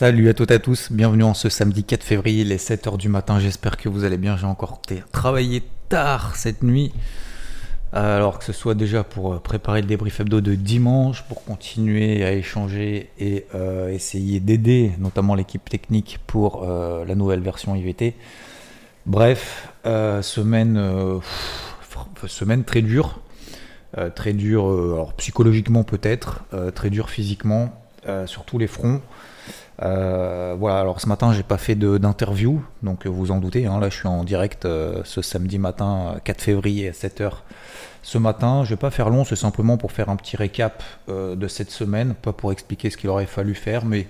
Salut à toutes et à tous, bienvenue en ce samedi 4 février, les 7h du matin, j'espère que vous allez bien, j'ai encore travaillé tard cette nuit. Euh, alors que ce soit déjà pour euh, préparer le débrief hebdo de dimanche, pour continuer à échanger et euh, essayer d'aider notamment l'équipe technique pour la nouvelle version IVT. Bref, semaine, semaine très dure, très dure alors psychologiquement peut-être, très dure physiquement, sur tous les fronts. Voilà, alors ce matin j'ai pas fait d'interview, donc vous en doutez, hein, là je suis en direct ce samedi matin 4 février à 7h ce matin. Je vais pas faire long, c'est simplement pour faire un petit récap euh, de cette semaine, pas pour expliquer ce qu'il aurait fallu faire, mais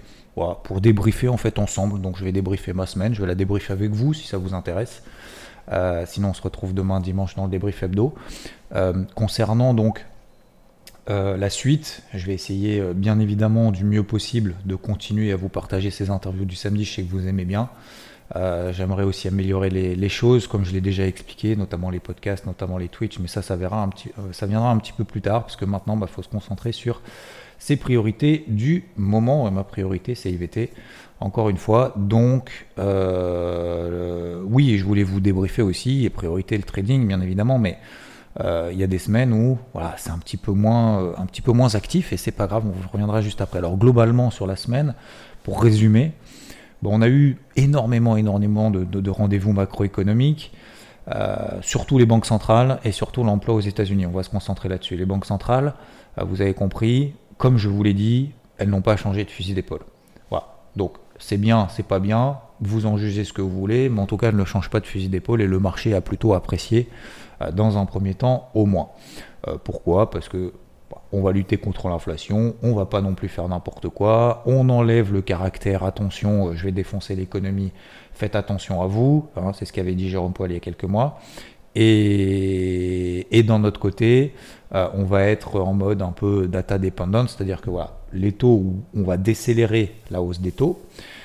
pour débriefer en fait ensemble. Donc je vais débriefer ma semaine, je vais la débriefer avec vous si ça vous intéresse. Euh, sinon on se retrouve demain dimanche dans le débrief hebdo. Euh, concernant donc la suite, je vais essayer bien évidemment du mieux possible de continuer à vous partager ces interviews du samedi, je sais que vous aimez bien. Euh, j'aimerais aussi améliorer les, choses, comme je l'ai déjà expliqué, notamment les podcasts, notamment les Twitch, mais ça, ça, verra un petit, euh, ça viendra un petit peu plus tard, parce que maintenant, il bah, faut se concentrer sur ses priorités du moment. Et ma priorité, c'est IVT, encore une fois. Donc, euh, oui, je voulais vous débriefer aussi, et priorité le trading, bien évidemment, mais il y a des semaines où voilà, c'est un, petit peu moins, moins actif, et c'est pas grave, on reviendra juste après. Alors, globalement, sur la semaine, pour résumer, on a eu énormément, énormément de, rendez-vous macroéconomiques, euh, surtout les banques centrales et surtout l'emploi aux États-Unis. On va se concentrer là-dessus. Les banques centrales, euh, vous avez compris, comme je vous l'ai dit, elles n'ont pas changé de fusil d'épaule. Voilà. Donc c'est bien, c'est pas bien, vous en jugez ce que vous voulez, mais en tout cas, ne changent pas de fusil d'épaule et le marché a plutôt apprécié euh, dans un premier temps au moins. pourquoi? Parce que on va lutter contre l'inflation, on va pas non plus faire n'importe quoi, on enlève le caractère attention, euh, je vais défoncer l'économie, faites attention à vous, hein, c'est ce qu'avait dit Jérôme Poil il y a quelques mois. Et, et d'un autre côté, euh, on va être en mode un peu data dependent, c'est-à-dire que voilà, les taux, on va décélérer la hausse des taux, euh,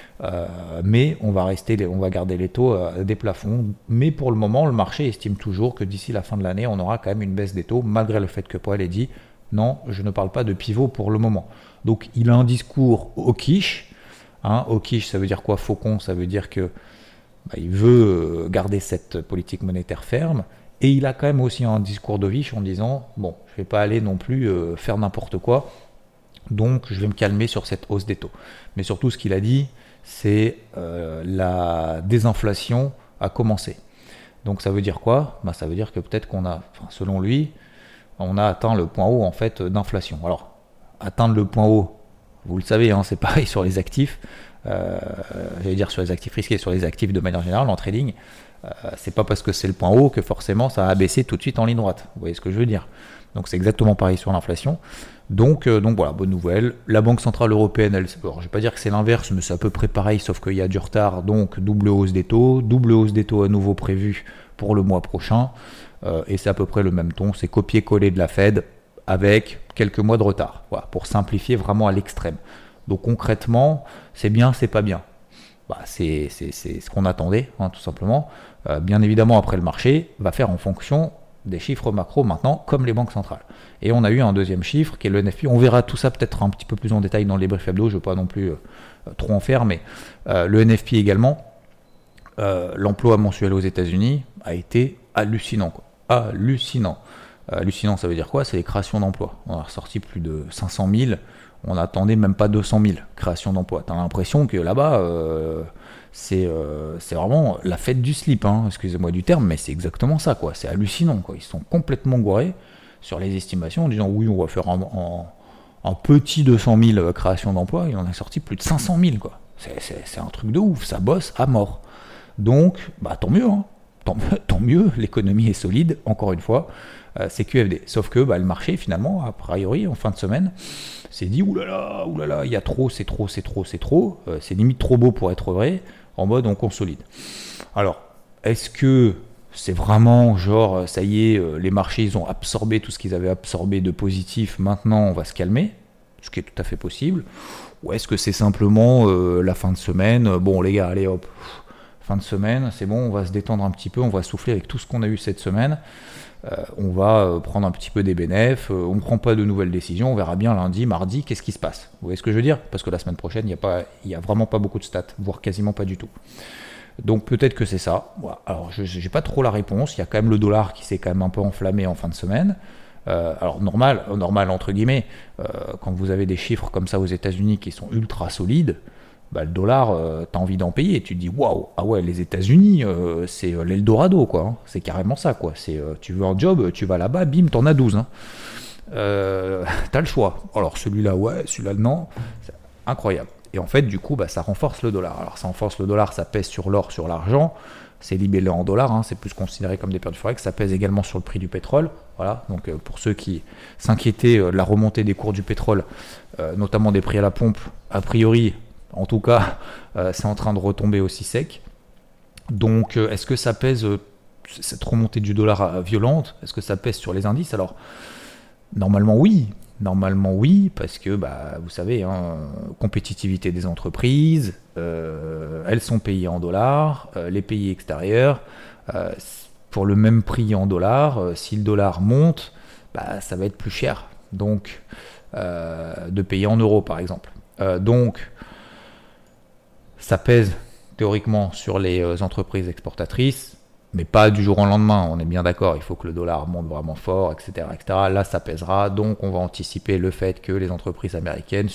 mais on va rester, on va garder les taux à des plafonds. Mais pour le moment, le marché estime toujours que d'ici la fin de l'année, on aura quand même une baisse des taux, malgré le fait que Poil ait dit non, je ne parle pas de pivot pour le moment. Donc il a un discours au quiche. Au quiche, ça veut dire quoi? Faucon, ça veut dire que bah, il veut euh, garder cette politique monétaire ferme. Et il a quand même aussi un discours de viche en disant bon, je ne vais pas aller non plus euh, faire n'importe quoi. Donc je vais me calmer sur cette hausse des taux. Mais surtout, ce qu'il a dit, c'est euh, la désinflation a commencé. Donc ça veut dire quoi? Bah, Ça veut dire que peut-être qu'on a, selon lui, on a atteint le point haut en fait d'inflation. Alors, atteindre le point haut, vous le savez, hein, c'est pareil sur les actifs. Euh, j'allais dire sur les actifs risqués, sur les actifs de manière générale en trading. Euh, c'est pas parce que c'est le point haut que forcément ça a baissé tout de suite en ligne droite. Vous voyez ce que je veux dire? Donc c'est exactement pareil sur l'inflation. Donc, euh, donc voilà, bonne nouvelle. La Banque Centrale Européenne, elle, je vais pas dire que c'est l'inverse, mais c'est à peu près pareil, sauf qu'il y a du retard. Donc double hausse des taux, double hausse des taux à nouveau prévue pour le mois prochain. Euh, et c'est à peu près le même ton, c'est copier-coller de la Fed avec quelques mois de retard, voilà, pour simplifier vraiment à l'extrême. Donc concrètement, c'est bien, c'est pas bien. Bah, c'est ce qu'on attendait, hein, tout simplement. Euh, bien évidemment, après le marché va faire en fonction des chiffres macro maintenant, comme les banques centrales. Et on a eu un deuxième chiffre qui est le NFP. On verra tout ça peut-être un petit peu plus en détail dans les briefs hebdo, je ne veux pas non plus euh, trop en faire, mais le NFP également, l'emploi mensuel aux États-Unis a été hallucinant. Quoi hallucinant. Hallucinant, ça veut dire quoi? C'est les créations d'emplois. On a ressorti plus de 500 000. On n'attendait même pas 200 000 créations d'emplois. Tu as l'impression que là-bas, euh, euh, c'est vraiment la fête du slip. Hein. Excusez-moi du terme, mais c'est exactement ça. quoi. C'est hallucinant. Quoi. Ils sont complètement gourés sur les estimations en disant oui, on va faire un, petit 200 000 créations d'emplois. Il en a sorti plus de 500 000. C'est un truc de ouf. Ça bosse à mort. Donc, bah, tant mieux. Hein tant, mieux, l'économie est solide, encore une fois, c'est QFD. Sauf que bah, le marché, finalement, a priori, en fin de semaine, s'est dit oulala, oulala, il y a trop, c'est trop, c'est trop, c'est trop, c'est limite trop beau pour être vrai, en mode on consolide. Alors, est-ce que c'est vraiment genre, ça y est, les marchés, ils ont absorbé tout ce qu'ils avaient absorbé de positif, maintenant on va se calmer, ce qui est tout à fait possible, ou est-ce que c'est simplement la fin de semaine, bon les gars, allez hop, fin de semaine, c'est bon, on va se détendre un petit peu, on va souffler avec tout ce qu'on a eu cette semaine. Euh, on va euh, prendre un petit peu des bénéfices, euh, on ne prend pas de nouvelles décisions, on verra bien lundi, mardi, qu'est-ce qui se passe. Vous voyez ce que je veux dire? Parce que la semaine prochaine, il n'y a, a vraiment pas beaucoup de stats, voire quasiment pas du tout. Donc peut-être que c'est ça. Alors je n'ai pas trop la réponse, il y a quand même le dollar qui s'est quand même un peu enflammé en fin de semaine. alors normal, normal entre guillemets, quand vous avez des chiffres comme ça aux États-Unis qui sont ultra solides, bah, le dollar, euh, tu as envie d'en payer. Tu te dis, waouh, ah ouais, les États-Unis, euh, c'est euh, l'Eldorado, quoi. Hein. C'est carrément ça, quoi. C'est, tu veux un job, tu vas là-bas, bim, t'en as 12. Hein. t'as le choix. Alors celui-là, ouais, celui-là, non. incroyable. Et en fait, du coup, bah, ça renforce le dollar. Alors ça renforce le dollar, ça pèse sur l'or, sur l'argent. C'est libellé en dollars, hein. c'est plus considéré comme des pertes de forex. Ça pèse également sur le prix du pétrole. Voilà. Donc pour ceux qui s'inquiétaient de la remontée des cours du pétrole, notamment des prix à la pompe, a priori, en tout cas, euh, c'est en train de retomber aussi sec. Donc, euh, est-ce que ça pèse, euh, cette remontée du dollar violente, est-ce que ça pèse sur les indices? Alors, normalement oui. Normalement oui, parce que bah, vous savez, hein, compétitivité des entreprises, elles sont payées en dollars, les pays extérieurs, pour le même prix en dollars, si le dollar monte, bah, ça va être plus cher. Donc, de payer en euros par exemple. donc, ça pèse théoriquement sur les euh, entreprises exportatrices, mais pas du jour au lendemain. On est bien d'accord, il faut que le dollar monte vraiment fort, etc., etc. Là, ça pèsera. Donc, on va anticiper le fait que les entreprises américaines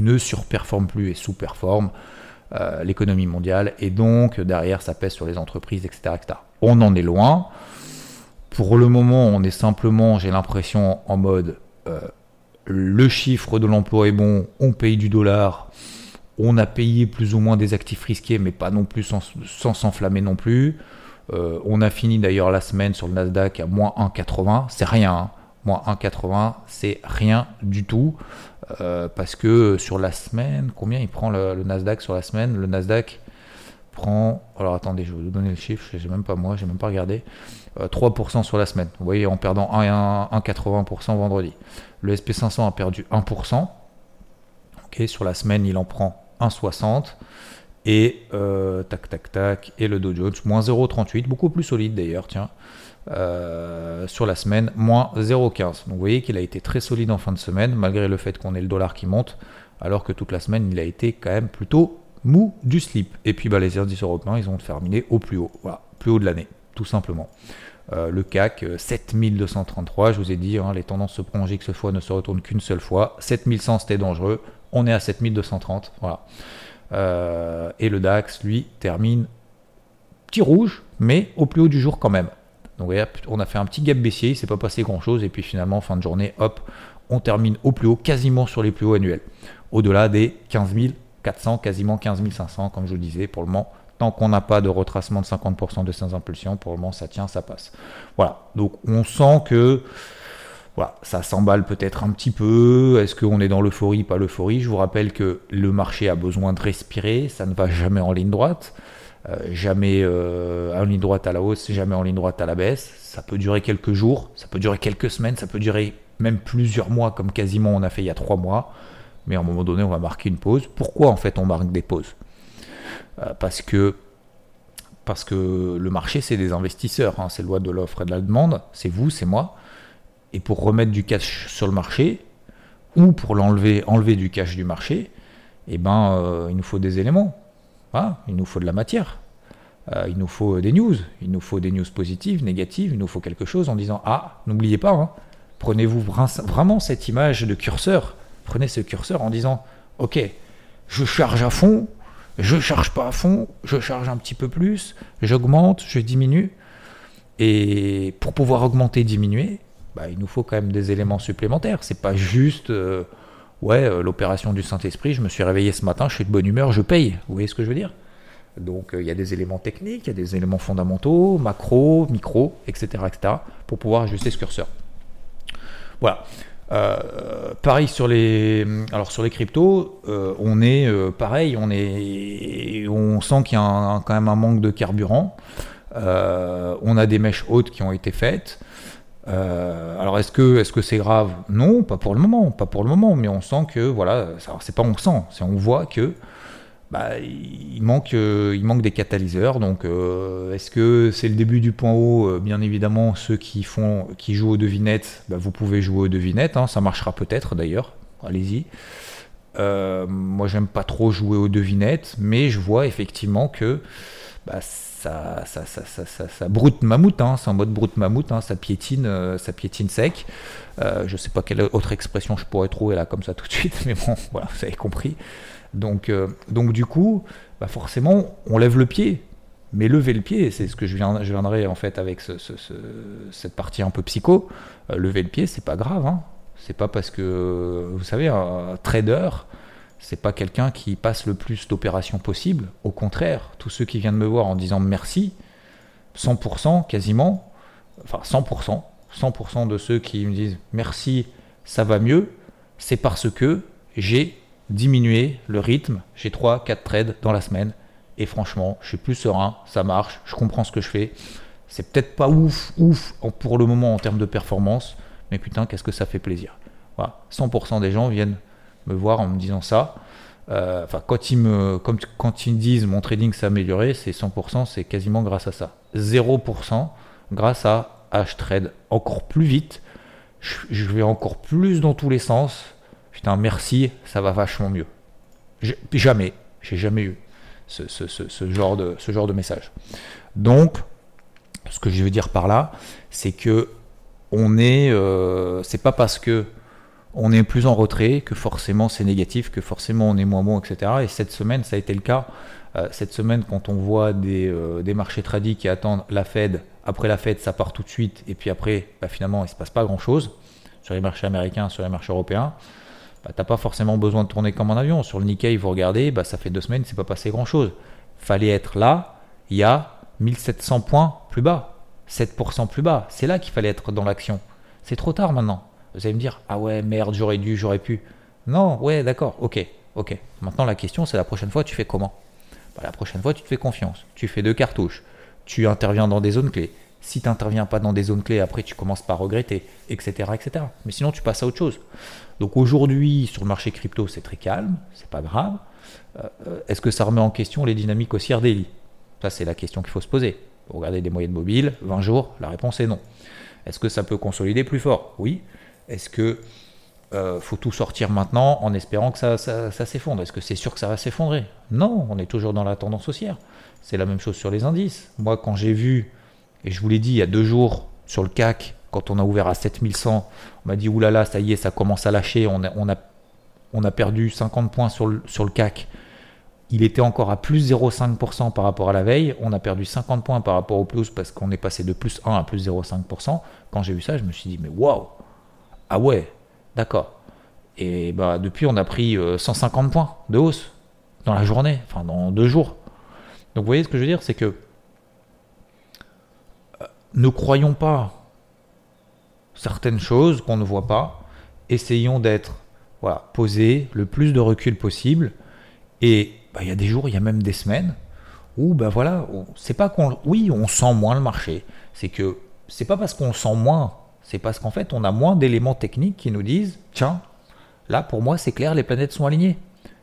ne surperforment plus et sous-performent euh, l'économie mondiale. Et donc, derrière, ça pèse sur les entreprises, etc., etc. On en est loin. Pour le moment, on est simplement, j'ai l'impression, en mode euh, le chiffre de l'emploi est bon, on paye du dollar on a payé plus ou moins des actifs risqués, mais pas non plus sans s'enflammer non plus. Euh, on a fini d'ailleurs la semaine sur le Nasdaq à moins 1,80. C'est rien. Hein. Moins 1,80, c'est rien du tout. Euh, parce que sur la semaine, combien il prend le, Nasdaq sur la semaine? Le Nasdaq prend. Alors attendez, je vais vous donner le chiffre, je même pas moi, j'ai même pas regardé. 3% euh, sur la semaine. Vous voyez, en perdant 1,80% vendredi. Le SP500 a perdu 1%. Sur la semaine, il en prend 1,60 et euh, tac tac tac et le Dow Jones moins 0,38 beaucoup plus solide d'ailleurs tiens euh, sur la semaine moins 0,15 donc vous voyez qu'il a été très solide en fin de semaine malgré le fait qu'on ait le dollar qui monte alors que toute la semaine il a été quand même plutôt mou du slip. Et puis bah, les indices européens ils ont terminé au plus haut voilà plus haut de l'année tout simplement. Euh, le CAC 7233 je vous ai dit hein, les tendances se que ce fois ne se retournent qu'une seule fois. 7100 c'était dangereux on est à 7230. Voilà. Euh, et le DAX, lui, termine petit rouge, mais au plus haut du jour quand même. Donc on a fait un petit gap baissier, il ne s'est pas passé grand-chose, et puis finalement, fin de journée, hop, on termine au plus haut, quasiment sur les plus hauts annuels. Au-delà des 15 400, quasiment 15 500, comme je vous le disais, pour le moment. Tant qu'on n'a pas de retracement de 50% de ces impulsions, pour le moment, ça tient, ça passe. Voilà, donc on sent que voilà, ça s'emballe peut-être un petit peu. Est-ce qu'on est dans l'euphorie, pas l'euphorie? Je vous rappelle que le marché a besoin de respirer, ça ne va jamais en ligne droite. Euh, jamais euh, en ligne droite à la hausse, jamais en ligne droite à la baisse. Ça peut durer quelques jours, ça peut durer quelques semaines, ça peut durer même plusieurs mois, comme quasiment on a fait il y a trois mois. Mais à un moment donné, on va marquer une pause. Pourquoi en fait on marque des pauses? Euh, Parce que parce que le marché, c'est des investisseurs, hein. c'est loi de l'offre et de la demande, c'est vous, c'est moi. Et pour remettre du cash sur le marché, ou pour l'enlever, enlever du cash du marché, eh ben, euh, il nous faut des éléments. il nous faut de la matière. Euh, il nous faut des news. Il nous faut des news positives, négatives. Il nous faut quelque chose en disant Ah, n'oubliez pas, hein, prenez-vous vraiment cette image de curseur. Prenez ce curseur en disant Ok, je charge à fond, je charge pas à fond, je charge un petit peu plus, j'augmente, je diminue. Et pour pouvoir augmenter, diminuer, bah, il nous faut quand même des éléments supplémentaires. C'est pas juste, euh, ouais, euh, l'opération du Saint-Esprit, je me suis réveillé ce matin, je suis de bonne humeur, je paye. Vous voyez ce que je veux dire? Donc il y a des éléments techniques, il y a des éléments fondamentaux, macro, micro, etc., etc., pour pouvoir ajuster ce curseur. Voilà. Euh, pareil sur les, alors sur les cryptos, euh, on est euh, pareil, on est, on sent qu'il y a quand même un manque de carburant. on a des mèches hautes qui ont été faites. Alors est-ce que est-ce c'est grave? Non, pas pour le moment, pas pour le moment, mais on sent que voilà, c'est pas on sent, c'est on voit que bah, il, manque, euh, il manque des catalyseurs. Donc, euh, est-ce que c'est le début du point haut euh, Bien évidemment, ceux qui, font, qui jouent aux devinettes, bah, vous pouvez jouer aux devinettes. Hein. ça marchera peut-être d'ailleurs. Allez-y. moi, j'aime pas trop jouer aux devinettes, mais je vois effectivement que bah, ça, ça, ça, ça, ça, broute mammouth, hein, c'est en mode broute mammouth, hein, ça, piétine, ça piétine sec. je sais pas quelle autre expression je pourrais trouver là comme ça tout de suite, mais bon, voilà, vous avez compris. Donc, euh, donc du coup, bah forcément, on lève le pied. Mais lever le pied, c'est ce que je viendrai en fait avec cette partie un peu psycho. Euh, lever le pied, c'est pas grave. Hein. C'est pas parce que, vous savez, un trader, c'est pas quelqu'un qui passe le plus d'opérations possible. Au contraire, tous ceux qui viennent me voir en disant merci, 100% quasiment, enfin 100%, 100% de ceux qui me disent merci, ça va mieux, c'est parce que j'ai diminuer le rythme. J'ai 3-4 trades dans la semaine. Et franchement, je suis plus serein, ça marche, je comprends ce que je fais. C'est peut-être pas ouf, ouf pour le moment en termes de performance, mais putain, qu'est-ce que ça fait plaisir. Voilà. 100% des gens viennent me voir en me disant ça. Euh, enfin, quand ils me, quand ils disent mon trading s'est amélioré, c'est 100%, c'est quasiment grâce à ça. 0% grâce à H-Trade. Encore plus vite, je vais encore plus dans tous les sens putain, merci, ça va vachement mieux. Jamais, j'ai jamais eu ce, genre de, ce genre de message. Donc, ce que je veux dire par là, c'est que on est, euh, c'est pas parce que on est plus en retrait que forcément c'est négatif, que forcément on est moins bon, etc. Et cette semaine, ça a été le cas. Euh, cette semaine, quand on voit des, euh, des marchés tradis qui attendent la Fed, après la Fed, ça part tout de suite, et puis après, bah, finalement, il se passe pas grand chose sur les marchés américains, sur les marchés européens bah, t'as pas forcément besoin de tourner comme un avion. Sur le Nikkei, vous regardez, bah, ça fait deux semaines, c'est pas passé grand chose. Fallait être là, il y a 1700 points plus bas, 7% plus bas. C'est là qu'il fallait être dans l'action. C'est trop tard maintenant. Vous allez me dire, ah ouais, merde, j'aurais dû, j'aurais pu. Non, ouais, d'accord, ok, ok. Maintenant, la question, c'est la prochaine fois, tu fais comment? Bah, La prochaine fois, tu te fais confiance. Tu fais deux cartouches. Tu interviens dans des zones clés. Si tu n'interviens pas dans des zones clés, après, tu commences par regretter, etc., etc. Mais sinon, tu passes à autre chose. Donc aujourd'hui, sur le marché crypto, c'est très calme, c'est pas grave. Euh, est-ce que ça remet en question les dynamiques haussières daily Ça, c'est la question qu'il faut se poser. Regardez des moyennes mobiles, 20 jours, la réponse est non. Est-ce que ça peut consolider plus fort? Oui. Est-ce que euh, faut tout sortir maintenant en espérant que ça, s'effondre? Est-ce que c'est sûr que ça va s'effondrer? Non, on est toujours dans la tendance haussière. C'est la même chose sur les indices. Moi, quand j'ai vu, et je vous l'ai dit il y a deux jours sur le CAC, quand on a ouvert à 7100, on m'a dit oulala, ça y est, ça commence à lâcher. On a, perdu 50 points sur le, sur le CAC. Il était encore à plus 0,5% par rapport à la veille. On a perdu 50 points par rapport au plus parce qu'on est passé de plus 1 à plus 0,5%. Quand j'ai vu ça, je me suis dit, mais waouh Ah ouais, d'accord. Et bah, depuis, on a pris 150 euh, points de hausse dans la journée, enfin dans deux jours. Donc vous voyez ce que je veux dire, c'est que euh, ne croyons pas certaines choses qu'on ne voit pas. Essayons d'être voilà, posés, le plus de recul possible. Et bah, il y a des jours, il y a même des semaines où bah voilà, c'est pas qu'on oui, on sent moins le marché. C'est que c'est pas parce qu'on sent moins, c'est parce qu'en fait, on a moins d'éléments techniques qui nous disent tiens, là pour moi, c'est clair, les planètes sont alignées.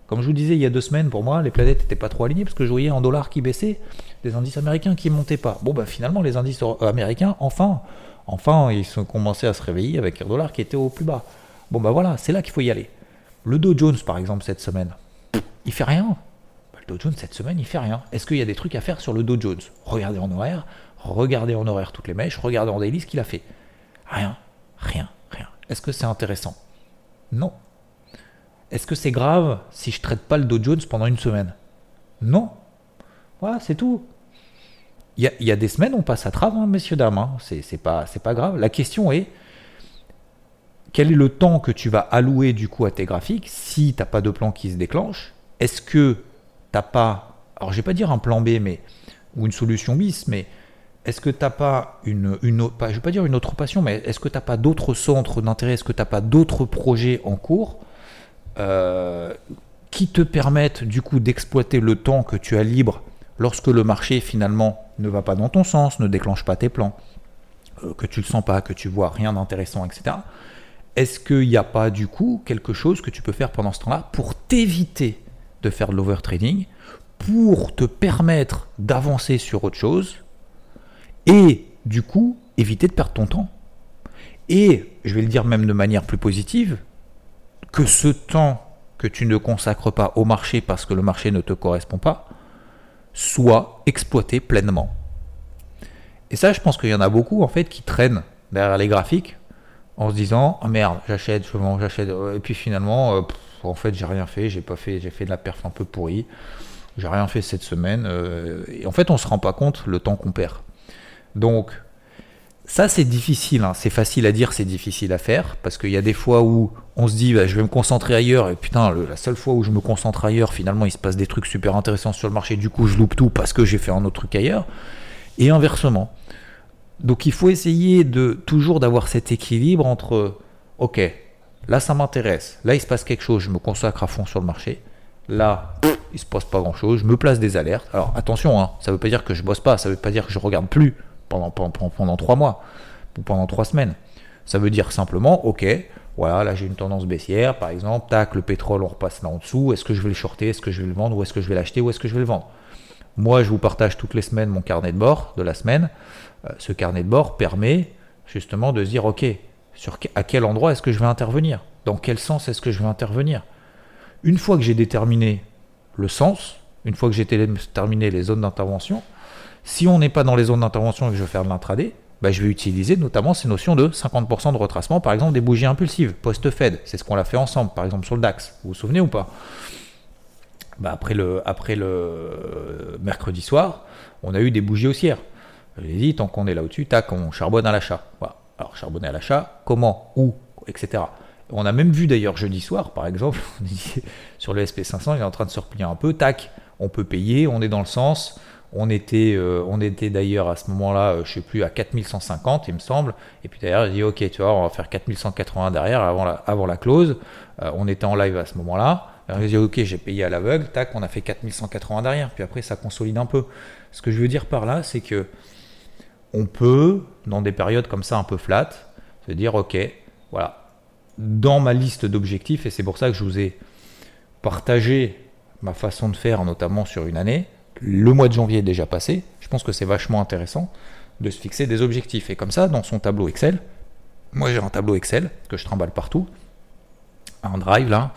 Comme je vous disais il y a deux semaines, pour moi, les planètes n'étaient pas trop alignées parce que je voyais un dollar qui baissait, des indices américains qui montaient pas. Bon, bah finalement, les indices américains, enfin, Enfin, ils ont commencé à se réveiller avec un dollar qui était au plus bas. Bon, ben voilà, c'est là qu'il faut y aller. Le Dow Jones, par exemple, cette semaine, il fait rien. Bah, le Dow Jones, cette semaine, il fait rien. Est-ce qu'il y a des trucs à faire sur le Dow Jones? Regardez en horaire, regardez en horaire toutes les mèches, regardez en daily ce qu'il a fait. Rien, rien, rien. Est-ce que c'est intéressant? Non. Est-ce que c'est grave si je traite pas le Dow Jones pendant une semaine? Non. Voilà, c'est tout. Il y, a des semaines, on passe à travers, hein, messieurs, dames. Hein. C'est pas, pas grave. La question est quel est le temps que tu vas allouer du coup à tes graphiques si tu n'as pas de plan qui se déclenche? Est-ce que tu n'as pas alors je vais pas dire un plan B, mais ou une solution bis, mais est-ce que tu n'as pas une, une pas, je une autre passion, mais est-ce que tu n'as pas d'autres centres d'intérêt, est-ce que tu n'as pas d'autres projets en cours euh, qui te permettent du coup d'exploiter le temps que tu as libre lorsque le marché finalement ne va pas dans ton sens, ne déclenche pas tes plans, euh, que tu le sens pas, que tu vois rien d'intéressant, etc. Est-ce qu'il n'y a pas du coup quelque chose que tu peux faire pendant ce temps-là pour t'éviter de faire de l'overtrading, pour te permettre d'avancer sur autre chose et du coup éviter de perdre ton temps Et je vais le dire même de manière plus positive, que ce temps que tu ne consacres pas au marché parce que le marché ne te correspond pas, soit exploité pleinement. Et ça, je pense qu'il y en a beaucoup en fait qui traînent derrière les graphiques en se disant ah merde, j'achète, je vends, j'achète, et puis finalement, euh, en fait, j'ai rien fait, j'ai fait, j'ai fait de la perf un peu pourrie, j'ai rien fait cette semaine, euh, et en fait, on se rend pas compte le temps qu'on perd. Donc, ça, c'est difficile. Hein. C'est facile à dire, c'est difficile à faire. Parce qu'il y a des fois où on se dit, bah, je vais me concentrer ailleurs. Et putain, la seule fois où je me concentre ailleurs, finalement, il se passe des trucs super intéressants sur le marché. Du coup, je loupe tout parce que j'ai fait un autre truc ailleurs. Et inversement. Donc, il faut essayer de toujours d'avoir cet équilibre entre, ok, là, ça m'intéresse. Là, il se passe quelque chose. Je me consacre à fond sur le marché. Là, il se passe pas grand chose. Je me place des alertes. Alors, attention, hein, ça veut pas dire que je bosse pas. Ça veut pas dire que je regarde plus pendant, trois mois ou pendant trois semaines. Ça veut dire simplement, ok, voilà, là j'ai une tendance baissière, par exemple, tac, le pétrole, on repasse là en dessous, est-ce que je vais le shorter, est-ce que je vais le vendre, ou est-ce que je vais l'acheter, ou est-ce que je vais le vendre? Moi, je vous partage toutes les semaines mon carnet de bord de la semaine. Euh, ce carnet de bord permet justement de se dire, ok, sur, à quel endroit est-ce que je vais intervenir? Dans quel sens est-ce que je vais intervenir? Une fois que j'ai déterminé le sens, une fois que j'ai déterminé les zones d'intervention, si on n'est pas dans les zones d'intervention et que je veux faire de l'intraday, bah, je vais utiliser notamment ces notions de 50% de retracement, par exemple des bougies impulsives, post-Fed. C'est ce qu'on a fait ensemble, par exemple sur le DAX. Vous vous souvenez ou pas? Bah, après, le, après le mercredi soir, on a eu des bougies haussières. Je l'ai dit, tant qu'on est là au-dessus, tac, on charbonne à l'achat. Alors, charbonner à l'achat, comment, où, etc. On a même vu d'ailleurs jeudi soir, par exemple, sur le SP500, il est en train de se replier un peu, tac, on peut payer, on est dans le sens, on était, euh, on était d'ailleurs à ce moment-là, euh, je sais plus, à 4150, il me semble. Et puis d'ailleurs, il dit Ok, tu vois, on va faire 4180 derrière avant la, close. Euh, on était en live à ce moment-là. Il dit Ok, j'ai payé à l'aveugle. Tac, on a fait 4180 derrière. Puis après, ça consolide un peu. Ce que je veux dire par là, c'est que on peut, dans des périodes comme ça un peu flat, se dire Ok, voilà, dans ma liste d'objectifs, et c'est pour ça que je vous ai partagé ma façon de faire, notamment sur une année le mois de janvier est déjà passé, je pense que c'est vachement intéressant de se fixer des objectifs. Et comme ça, dans son tableau Excel, moi j'ai un tableau Excel que je trimballe partout, un drive là,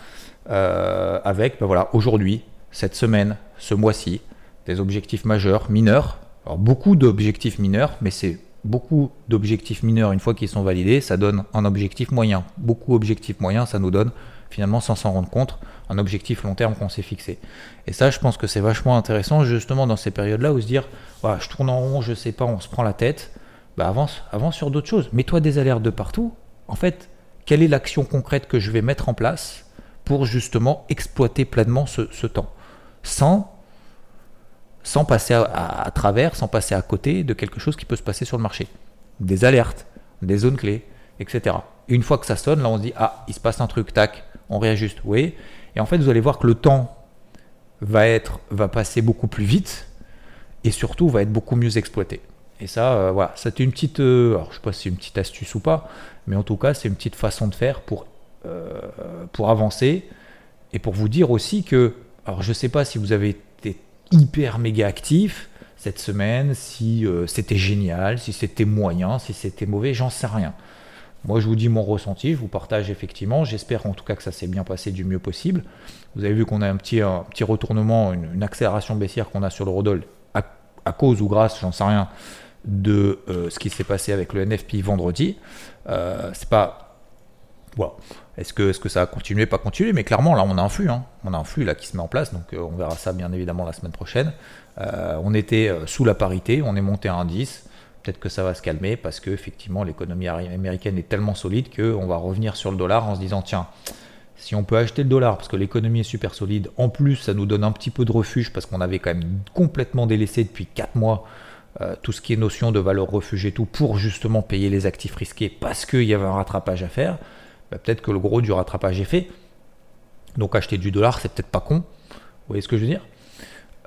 euh, avec ben voilà, aujourd'hui, cette semaine, ce mois-ci, des objectifs majeurs, mineurs. Alors beaucoup d'objectifs mineurs, mais c'est beaucoup d'objectifs mineurs, une fois qu'ils sont validés, ça donne un objectif moyen. Beaucoup d'objectifs moyens, ça nous donne finalement sans s'en rendre compte, un objectif long terme qu'on s'est fixé. Et ça, je pense que c'est vachement intéressant justement dans ces périodes-là où se dire, je tourne en rond, je sais pas, on se prend la tête, bah avance, avance sur d'autres choses. Mets-toi des alertes de partout. En fait, quelle est l'action concrète que je vais mettre en place pour justement exploiter pleinement ce, temps, sans sans passer à, travers, sans passer à côté de quelque chose qui peut se passer sur le marché. Des alertes, des zones clés, etc. une fois que ça sonne, là on se dit, ah, il se passe un truc, tac, on réajuste, oui. Et en fait, vous allez voir que le temps va, être, va passer beaucoup plus vite et surtout va être beaucoup mieux exploité. Et ça, euh, voilà, c'était une petite, euh, alors je sais pas si c'est une petite astuce ou pas, mais en tout cas, c'est une petite façon de faire pour, euh, pour avancer et pour vous dire aussi que, alors je sais pas si vous avez hyper méga actif cette semaine, si c'était génial, si c'était moyen, si c'était mauvais, j'en sais rien. Moi, je vous dis mon ressenti, je vous partage effectivement. J'espère en tout cas que ça s'est bien passé du mieux possible. Vous avez vu qu'on a un petit, un petit retournement, une, accélération baissière qu'on a sur le Rodol à, cause ou grâce, j'en sais rien, de euh, ce qui s'est passé avec le NFP vendredi. Euh, c'est pas. Voilà. Est-ce que, est -ce que ça a continué, pas continué? Mais clairement, là, on a un flux. Hein. On a un flux là qui se met en place. Donc, euh, on verra ça bien évidemment la semaine prochaine. on était sous la parité, on est monté à un 10 peut-être que ça va se calmer parce que effectivement l'économie américaine est tellement solide qu'on va revenir sur le dollar en se disant tiens si on peut acheter le dollar parce que l'économie est super solide, en plus ça nous donne un petit peu de refuge parce qu'on avait quand même complètement délaissé depuis 4 mois euh, tout ce qui est notion de valeur refuge et tout pour justement payer les actifs risqués parce qu'il y avait un rattrapage à faire, bah, peut-être que le gros du rattrapage est fait. Donc acheter du dollar, c'est peut-être pas con. Vous voyez ce que je veux dire?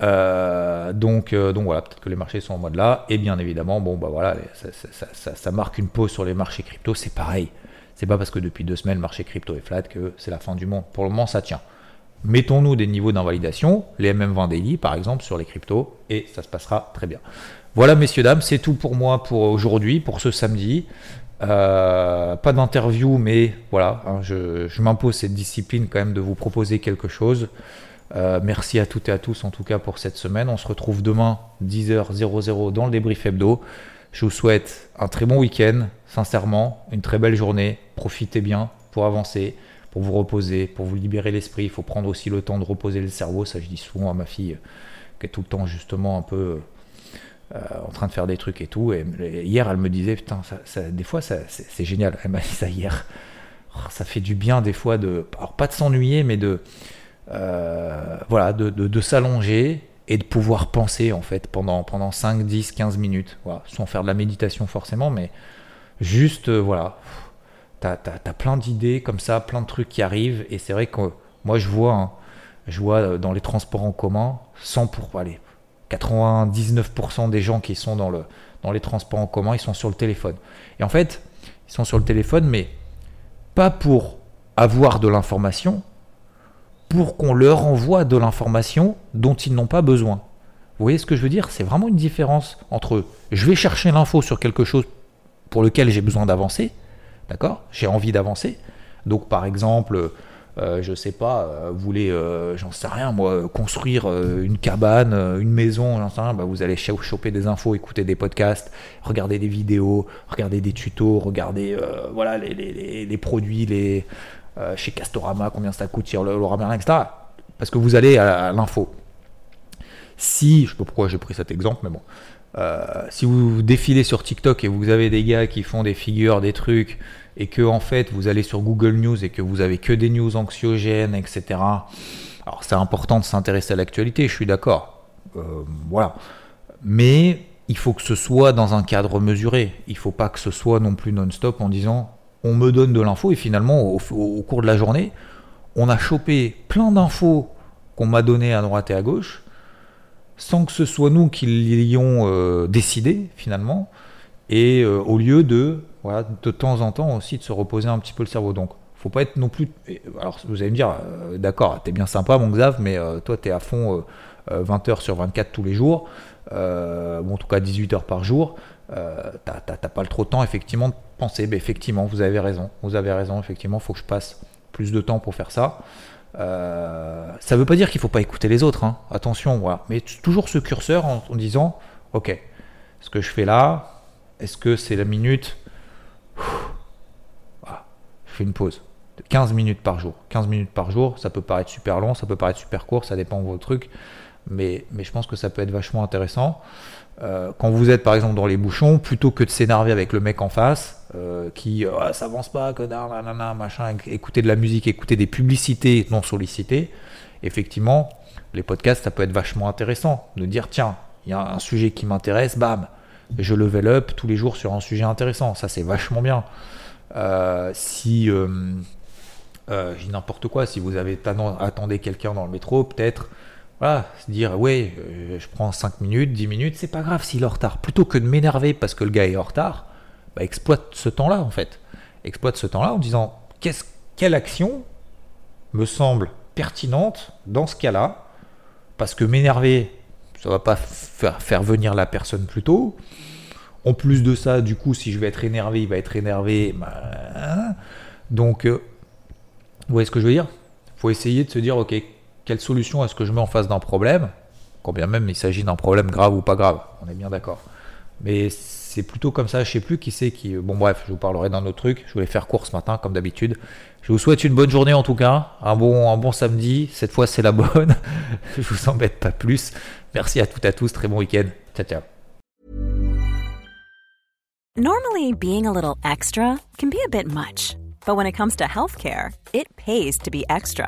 Euh, donc, euh, donc voilà, peut-être que les marchés sont en mode là. Et bien évidemment, bon bah voilà, ça marque une pause sur les marchés crypto, c'est pareil. C'est pas parce que depuis deux semaines le marché crypto est flat que c'est la fin du monde. Pour le moment, ça tient. Mettons-nous des niveaux d'invalidation, les MM20 daily par exemple sur les cryptos, et ça se passera très bien. Voilà, messieurs, dames, c'est tout pour moi pour aujourd'hui, pour ce samedi. Euh, pas d'interview, mais voilà, hein, je, m'impose cette discipline quand même de vous proposer quelque chose. Euh, merci à toutes et à tous en tout cas pour cette semaine. On se retrouve demain 10h00 dans le débrief hebdo. Je vous souhaite un très bon week-end, sincèrement, une très belle journée. Profitez bien pour avancer, pour vous reposer, pour vous libérer l'esprit. Il faut prendre aussi le temps de reposer le cerveau. Ça, je dis souvent à ma fille qui est tout le temps justement un peu en train de faire des trucs et tout. Et, hier, elle me disait, putain, des fois, c'est génial. Elle m'a dit ça hier. Oh, ça fait du bien des fois de, alors pas de s'ennuyer, mais de, euh, voilà, de, s'allonger et de pouvoir penser en fait pendant, pendant 5, 10, 15 minutes, sans faire de la méditation forcément, mais juste, euh, voilà, t'as as, plein d'idées comme ça, plein de trucs qui arrivent, et c'est vrai que moi je vois, hein, je vois euh, dans les transports en commun, 100 pour, aller 99% des gens qui sont dans, le, dans les transports en commun, ils sont sur le téléphone. Et en fait, ils sont sur le téléphone, mais pas pour avoir de l'information, pour qu'on leur envoie de l'information dont ils n'ont pas besoin. Vous voyez ce que je veux dire? C'est vraiment une différence entre je vais chercher l'info sur quelque chose pour lequel j'ai besoin d'avancer, d'accord? J'ai envie d'avancer. Donc par exemple, euh, je sais pas, euh, vous voulez, euh, j'en sais rien, moi, construire une cabane, une maison, j'en sais rien, bah, vous allez choper des infos, écouter des podcasts, regarder des vidéos, regarder des tutos, regarder voilà les, produits, les, euh, chez Castorama, combien ça coûte sur le Laura etc. Parce que vous allez à, l'info. Si, je sais pas pourquoi j'ai pris cet exemple, mais bon, euh, si vous défilez sur TikTok et vous avez des gars qui font des figures, des trucs, et que en fait vous allez sur Google News et que vous avez que des news anxiogènes, etc. Alors c'est important de s'intéresser à l'actualité, je suis d'accord. Euh, voilà. Mais il faut que ce soit dans un cadre mesuré. Il ne faut pas que ce soit non plus non-stop en disant on me donne de l'info et finalement, au, cours de la journée, on a chopé plein d'infos qu'on m'a données à droite et à gauche, sans que ce soit nous qui l'ayons euh, décidé finalement, et euh, au lieu de, voilà, de temps en temps aussi de se reposer un petit peu le cerveau. Donc, faut pas être non plus. Alors, vous allez me dire, euh, d'accord, t'es bien sympa, mon Xav, mais toi, t'es à fond 20 heures sur 24 tous les jours, en tout cas 18 heures par jour. T'as pas le trop de temps effectivement de penser. Mais effectivement, vous avez raison. Vous avez raison. Effectivement, faut que je passe plus de temps pour faire ça. Euh, ça ne veut pas dire qu'il ne faut pas écouter les autres. Hein. Attention. Mais toujours ce curseur en, disant, ok, ce que je fais là, est-ce que c'est la minute? Voilà. Je fais une pause. 15 minutes par jour. 15 minutes par jour, ça peut paraître super long, ça peut paraître super court, ça dépend de vos trucs. Mais, mais je pense que ça peut être vachement intéressant. Euh, quand vous êtes par exemple dans les bouchons, plutôt que de s'énerver avec le mec en face, euh, qui euh, ça avance pas, connard, nanana, machin, écouter de la musique, écouter des publicités non sollicitées, effectivement, les podcasts, ça peut être vachement intéressant de dire tiens, il y a un sujet qui m'intéresse, bam, je level up tous les jours sur un sujet intéressant, ça c'est vachement bien. si j'ai n'importe quoi, si vous avez attendez quelqu'un dans le métro, peut-être voilà, se dire, ouais, euh, je prends 5 minutes, 10 minutes, c'est pas grave s'il est en retard. Plutôt que de m'énerver parce que le gars est en retard, bah, exploite ce temps-là en fait. Exploite ce temps-là en disant, qu'est-ce, quelle action me semble pertinente dans ce cas-là? Parce que m'énerver, ça va pas faire, venir la personne plus tôt. En plus de ça, du coup, si je vais être énervé, il va être énervé. Bah, hein. Donc, euh, vous voyez ce que je veux dire? Il faut essayer de se dire, ok, quelle solution est-ce que je mets en face d'un problème? Quand bien même il s'agit d'un problème grave ou pas grave, on est bien d'accord. Mais c'est plutôt comme ça, je sais plus qui c'est qui. Bon, bref, je vous parlerai d'un autre truc. Je voulais faire court ce matin, comme d'habitude. Je vous souhaite une bonne journée en tout cas, un bon, un bon samedi. Cette fois, c'est la bonne. je vous embête pas plus. Merci à toutes et à tous. Très bon week-end. Ciao, ciao. Normally, being a little extra can be a bit much. But when it comes to healthcare, it pays to be extra.